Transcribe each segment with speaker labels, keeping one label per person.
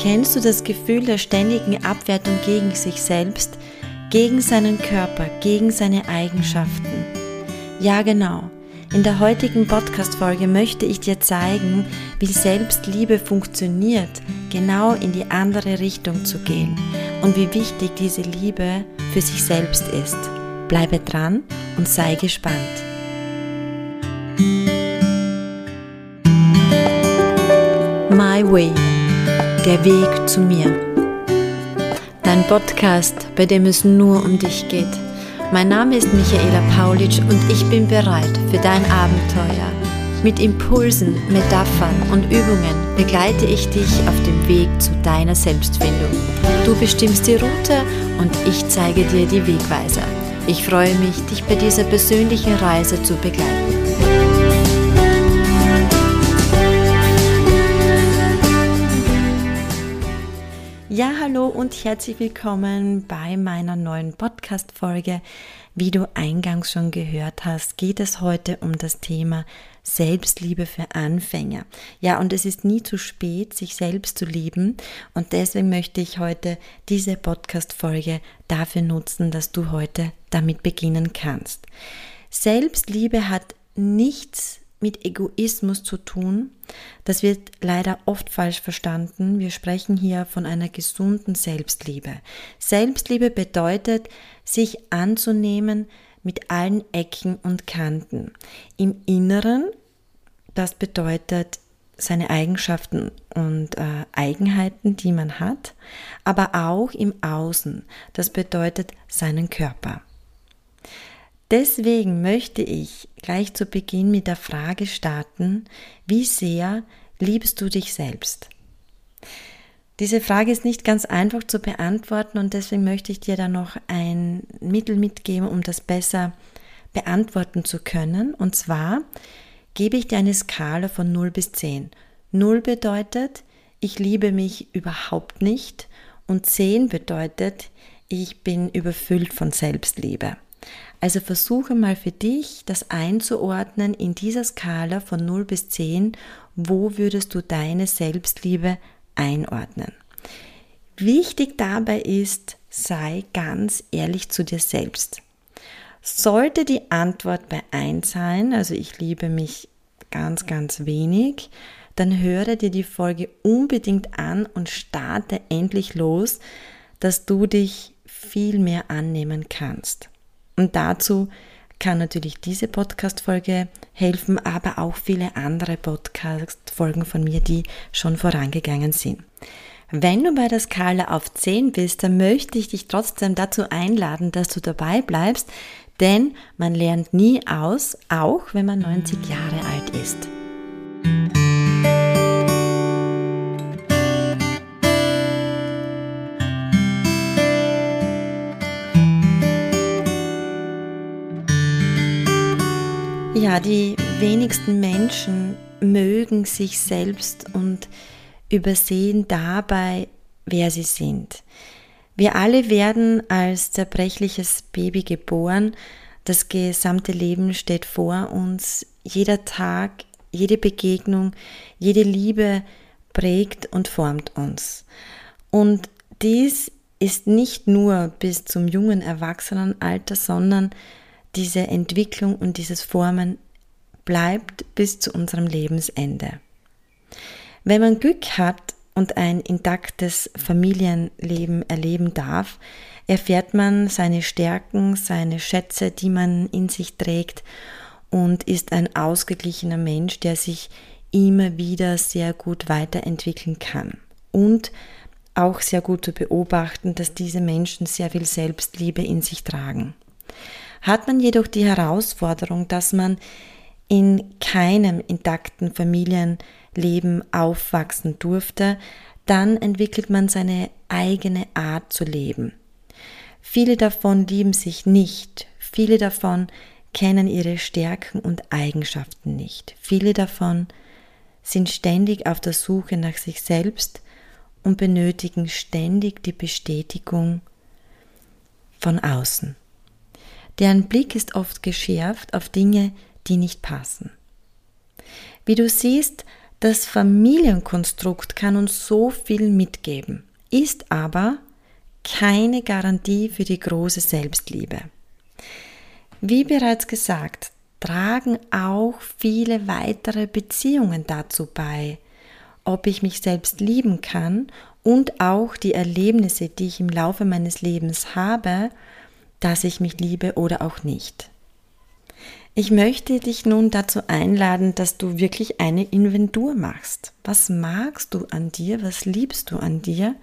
Speaker 1: Kennst du das Gefühl der ständigen Abwertung gegen sich selbst, gegen seinen Körper, gegen seine Eigenschaften? Ja, genau. In der heutigen Podcast-Folge möchte ich dir zeigen, wie Selbstliebe funktioniert, genau in die andere Richtung zu gehen und wie wichtig diese Liebe für sich selbst ist. Bleibe dran und sei gespannt. My Way, der Weg zu mir. Dein Podcast, bei dem es nur um dich geht mein Name ist Michaela Paulitsch und ich bin bereit für dein Abenteuer. Mit Impulsen, Metaphern und Übungen begleite ich dich auf dem Weg zu deiner Selbstfindung. Du bestimmst die Route und ich zeige dir die Wegweiser. Ich freue mich, dich bei dieser persönlichen Reise zu begleiten. Ja, hallo und herzlich willkommen bei meiner neuen Podcast-Folge. Wie du eingangs schon gehört hast, geht es heute um das Thema Selbstliebe für Anfänger. Ja, und es ist nie zu spät, sich selbst zu lieben. Und deswegen möchte ich heute diese Podcast-Folge dafür nutzen, dass du heute damit beginnen kannst. Selbstliebe hat nichts mit Egoismus zu tun. Das wird leider oft falsch verstanden. Wir sprechen hier von einer gesunden Selbstliebe. Selbstliebe bedeutet, sich anzunehmen mit allen Ecken und Kanten. Im Inneren, das bedeutet seine Eigenschaften und äh, Eigenheiten, die man hat, aber auch im Außen, das bedeutet seinen Körper. Deswegen möchte ich gleich zu Beginn mit der Frage starten, wie sehr liebst du dich selbst? Diese Frage ist nicht ganz einfach zu beantworten und deswegen möchte ich dir da noch ein Mittel mitgeben, um das besser beantworten zu können. Und zwar gebe ich dir eine Skala von 0 bis 10. 0 bedeutet, ich liebe mich überhaupt nicht und 10 bedeutet, ich bin überfüllt von Selbstliebe. Also versuche mal für dich das einzuordnen in dieser Skala von 0 bis 10, wo würdest du deine Selbstliebe einordnen. Wichtig dabei ist, sei ganz ehrlich zu dir selbst. Sollte die Antwort bei 1 sein, also ich liebe mich ganz, ganz wenig, dann höre dir die Folge unbedingt an und starte endlich los, dass du dich viel mehr annehmen kannst. Und dazu kann natürlich diese Podcast-Folge helfen, aber auch viele andere Podcast-Folgen von mir, die schon vorangegangen sind. Wenn du bei der Skala auf 10 bist, dann möchte ich dich trotzdem dazu einladen, dass du dabei bleibst, denn man lernt nie aus, auch wenn man 90 Jahre alt ist. Ja, die wenigsten Menschen mögen sich selbst und übersehen dabei, wer sie sind. Wir alle werden als zerbrechliches Baby geboren. Das gesamte Leben steht vor uns. Jeder Tag, jede Begegnung, jede Liebe prägt und formt uns. Und dies ist nicht nur bis zum jungen Erwachsenenalter, sondern diese Entwicklung und dieses Formen bleibt bis zu unserem Lebensende. Wenn man Glück hat und ein intaktes Familienleben erleben darf, erfährt man seine Stärken, seine Schätze, die man in sich trägt und ist ein ausgeglichener Mensch, der sich immer wieder sehr gut weiterentwickeln kann. Und auch sehr gut zu beobachten, dass diese Menschen sehr viel Selbstliebe in sich tragen. Hat man jedoch die Herausforderung, dass man in keinem intakten Familienleben aufwachsen durfte, dann entwickelt man seine eigene Art zu leben. Viele davon lieben sich nicht, viele davon kennen ihre Stärken und Eigenschaften nicht, viele davon sind ständig auf der Suche nach sich selbst und benötigen ständig die Bestätigung von außen. Deren Blick ist oft geschärft auf Dinge, die nicht passen. Wie du siehst, Das Familienkonstrukt kann uns so viel mitgeben, ist aber keine Garantie für die große Selbstliebe. Wie bereits gesagt, tragen auch viele weitere Beziehungen dazu bei, ob ich mich selbst lieben kann und auch die Erlebnisse, die ich im Laufe meines Lebens habe, dass ich mich liebe oder auch nicht. Ich möchte dich nun dazu einladen, dass du wirklich eine Inventur machst. Was magst du an dir? Was liebst du an dir?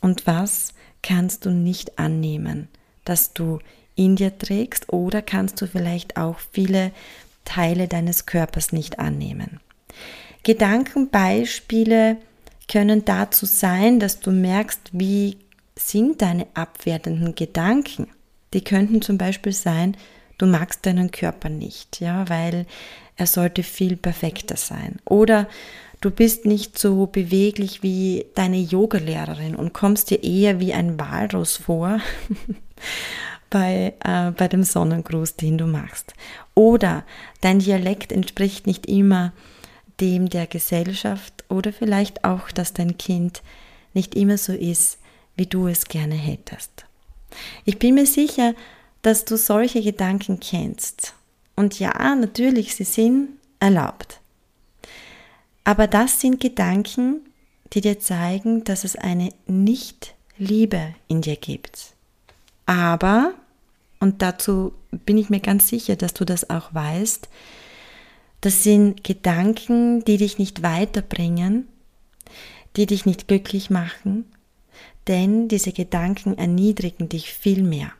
Speaker 1: Und was kannst du nicht annehmen, dass du in dir trägst oder kannst du vielleicht auch viele Teile deines Körpers nicht annehmen. Gedankenbeispiele können dazu sein, dass du merkst, wie sind deine abwertenden Gedanken. Die könnten zum Beispiel sein, du magst deinen Körper nicht, ja, weil er sollte viel perfekter sein. Oder du bist nicht so beweglich wie deine Yogalehrerin und kommst dir eher wie ein Walross vor bei, äh, bei dem Sonnengruß, den du machst. Oder dein Dialekt entspricht nicht immer dem der Gesellschaft oder vielleicht auch, dass dein Kind nicht immer so ist, wie du es gerne hättest. Ich bin mir sicher, dass du solche Gedanken kennst. Und ja, natürlich, sie sind erlaubt. Aber das sind Gedanken, die dir zeigen, dass es eine Nicht-Liebe in dir gibt. Aber und dazu bin ich mir ganz sicher, dass du das auch weißt. Das sind Gedanken, die dich nicht weiterbringen, die dich nicht glücklich machen, denn diese Gedanken erniedrigen dich viel mehr.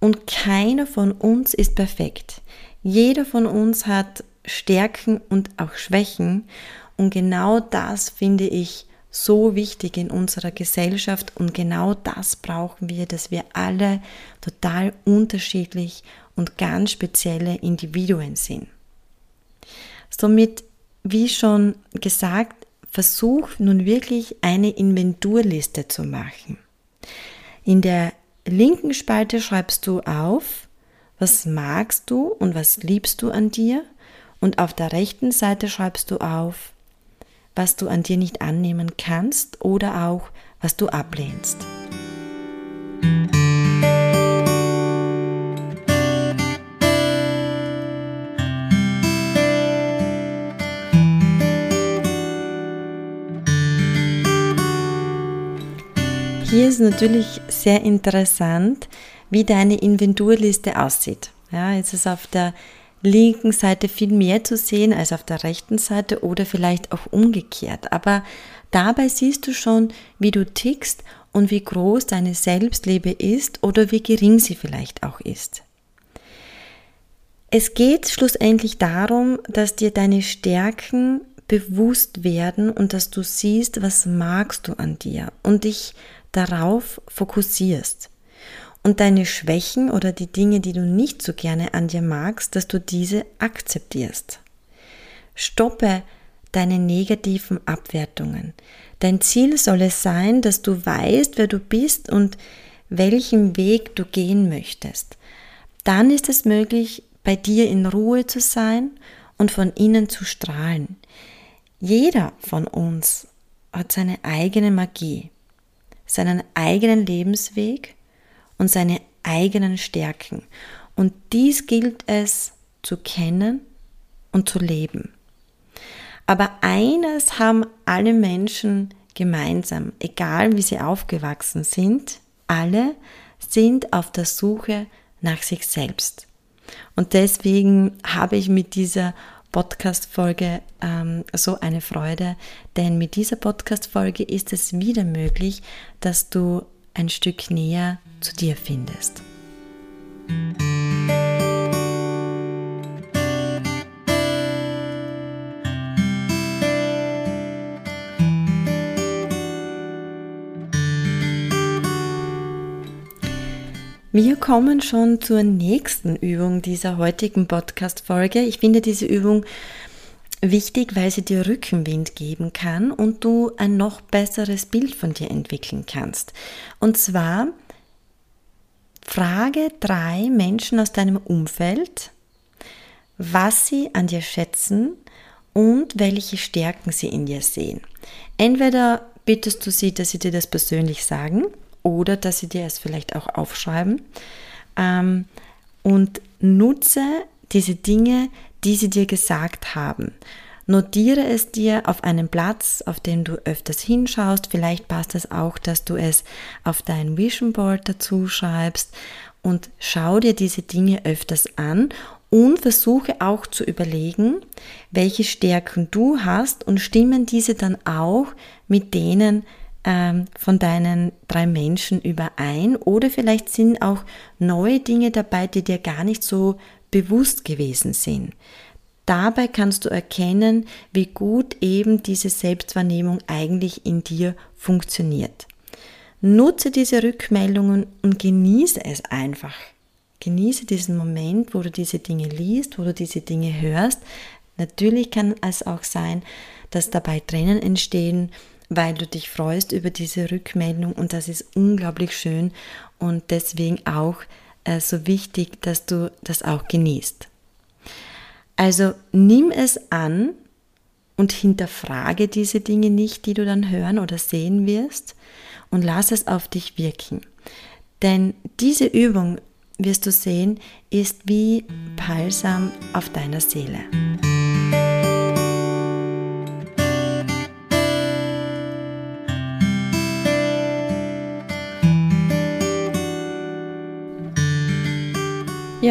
Speaker 1: Und keiner von uns ist perfekt. Jeder von uns hat Stärken und auch Schwächen. Und genau das finde ich so wichtig in unserer Gesellschaft und genau das brauchen wir, dass wir alle total unterschiedlich und ganz spezielle Individuen sind. Somit, wie schon gesagt, versuch nun wirklich eine Inventurliste zu machen. In der linken Spalte schreibst du auf, was magst du und was liebst du an dir und auf der rechten Seite schreibst du auf, was du an dir nicht annehmen kannst oder auch was du ablehnst. Hier ist natürlich sehr interessant, wie deine Inventurliste aussieht. Ja, jetzt ist auf der linken Seite viel mehr zu sehen als auf der rechten Seite oder vielleicht auch umgekehrt. Aber dabei siehst du schon, wie du tickst und wie groß deine Selbstliebe ist oder wie gering sie vielleicht auch ist. Es geht schlussendlich darum, dass dir deine Stärken bewusst werden und dass du siehst, was magst du an dir und dich darauf fokussierst und deine Schwächen oder die Dinge, die du nicht so gerne an dir magst, dass du diese akzeptierst. Stoppe deine negativen Abwertungen. Dein Ziel soll es sein, dass du weißt, wer du bist und welchen Weg du gehen möchtest. Dann ist es möglich, bei dir in Ruhe zu sein und von innen zu strahlen. Jeder von uns hat seine eigene Magie, seinen eigenen Lebensweg und seine eigenen Stärken. Und dies gilt es zu kennen und zu leben. Aber eines haben alle Menschen gemeinsam, egal wie sie aufgewachsen sind, alle sind auf der Suche nach sich selbst. Und deswegen habe ich mit dieser Podcast-Folge ähm, so eine Freude, denn mit dieser Podcast-Folge ist es wieder möglich, dass du ein Stück näher zu dir findest. Wir kommen schon zur nächsten Übung dieser heutigen Podcast-Folge. Ich finde diese Übung wichtig, weil sie dir Rückenwind geben kann und du ein noch besseres Bild von dir entwickeln kannst. Und zwar frage drei Menschen aus deinem Umfeld, was sie an dir schätzen und welche Stärken sie in dir sehen. Entweder bittest du sie, dass sie dir das persönlich sagen oder dass sie dir es vielleicht auch aufschreiben ähm, und nutze diese Dinge, die sie dir gesagt haben. Notiere es dir auf einem Platz, auf dem du öfters hinschaust. Vielleicht passt es auch, dass du es auf dein Vision Board dazu schreibst und schau dir diese Dinge öfters an und versuche auch zu überlegen, welche Stärken du hast und stimmen diese dann auch mit denen ähm, von deinen drei Menschen überein oder vielleicht sind auch neue Dinge dabei, die dir gar nicht so bewusst gewesen sind. Dabei kannst du erkennen, wie gut eben diese Selbstwahrnehmung eigentlich in dir funktioniert. Nutze diese Rückmeldungen und genieße es einfach. Genieße diesen Moment, wo du diese Dinge liest, wo du diese Dinge hörst. Natürlich kann es auch sein, dass dabei Tränen entstehen, weil du dich freust über diese Rückmeldung und das ist unglaublich schön und deswegen auch äh, so wichtig, dass du das auch genießt. Also nimm es an und hinterfrage diese Dinge nicht, die du dann hören oder sehen wirst und lass es auf dich wirken. Denn diese Übung, wirst du sehen, ist wie Balsam auf deiner Seele.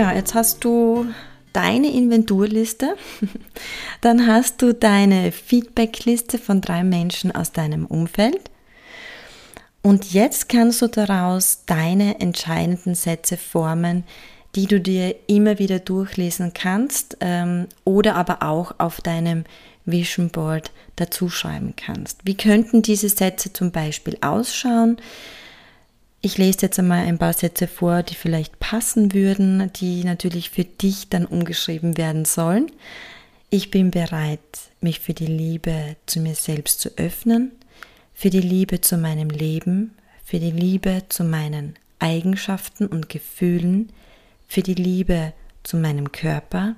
Speaker 1: Ja, jetzt hast du deine Inventurliste, dann hast du deine Feedbackliste von drei Menschen aus deinem Umfeld und jetzt kannst du daraus deine entscheidenden Sätze formen, die du dir immer wieder durchlesen kannst ähm, oder aber auch auf deinem Vision Board dazu schreiben kannst. Wie könnten diese Sätze zum Beispiel ausschauen? Ich lese jetzt einmal ein paar Sätze vor, die vielleicht passen würden, die natürlich für dich dann umgeschrieben werden sollen. Ich bin bereit, mich für die Liebe zu mir selbst zu öffnen, für die Liebe zu meinem Leben, für die Liebe zu meinen Eigenschaften und Gefühlen, für die Liebe zu meinem Körper.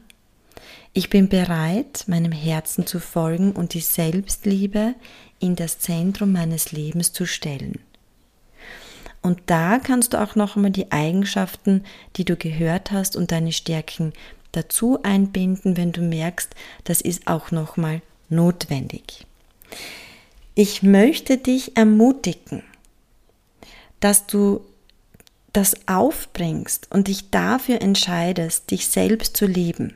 Speaker 1: Ich bin bereit, meinem Herzen zu folgen und die Selbstliebe in das Zentrum meines Lebens zu stellen. Und da kannst du auch noch einmal die Eigenschaften, die du gehört hast und deine Stärken dazu einbinden, wenn du merkst, das ist auch noch mal notwendig. Ich möchte dich ermutigen, dass du das aufbringst und dich dafür entscheidest, dich selbst zu lieben.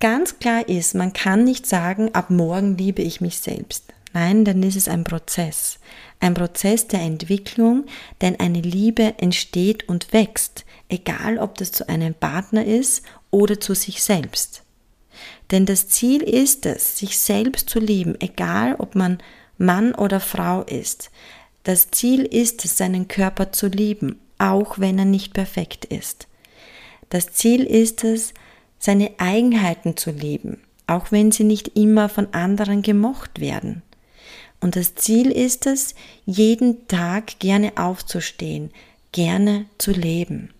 Speaker 1: Ganz klar ist, man kann nicht sagen, ab morgen liebe ich mich selbst. Nein, dann ist es ein Prozess. Ein Prozess der Entwicklung, denn eine Liebe entsteht und wächst, egal ob das zu einem Partner ist oder zu sich selbst. Denn das Ziel ist es, sich selbst zu lieben, egal ob man Mann oder Frau ist. Das Ziel ist es, seinen Körper zu lieben, auch wenn er nicht perfekt ist. Das Ziel ist es, seine Eigenheiten zu lieben, auch wenn sie nicht immer von anderen gemocht werden. Und das Ziel ist es, jeden Tag gerne aufzustehen, gerne zu leben.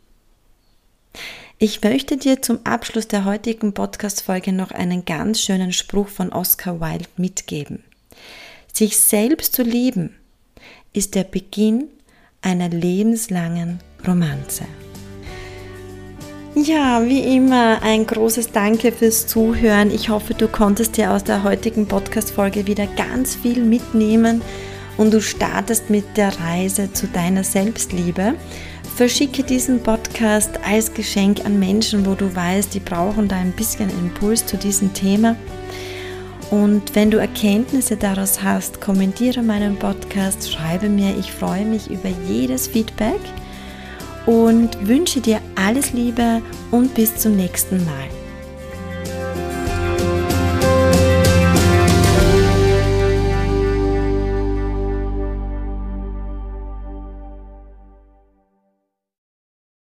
Speaker 1: Ich möchte dir zum Abschluss der heutigen Podcast-Folge noch einen ganz schönen Spruch von Oscar Wilde mitgeben. Sich selbst zu lieben ist der Beginn einer lebenslangen Romanze. Ja, wie immer ein großes Danke fürs Zuhören. Ich hoffe, du konntest dir aus der heutigen Podcast-Folge wieder ganz viel mitnehmen und du startest mit der Reise zu deiner Selbstliebe. Verschicke diesen Podcast als Geschenk an Menschen, wo du weißt, die brauchen da ein bisschen Impuls zu diesem Thema. Und wenn du Erkenntnisse daraus hast, kommentiere meinen Podcast, schreibe mir. Ich freue mich über jedes Feedback und wünsche dir alles Liebe und bis zum nächsten Mal.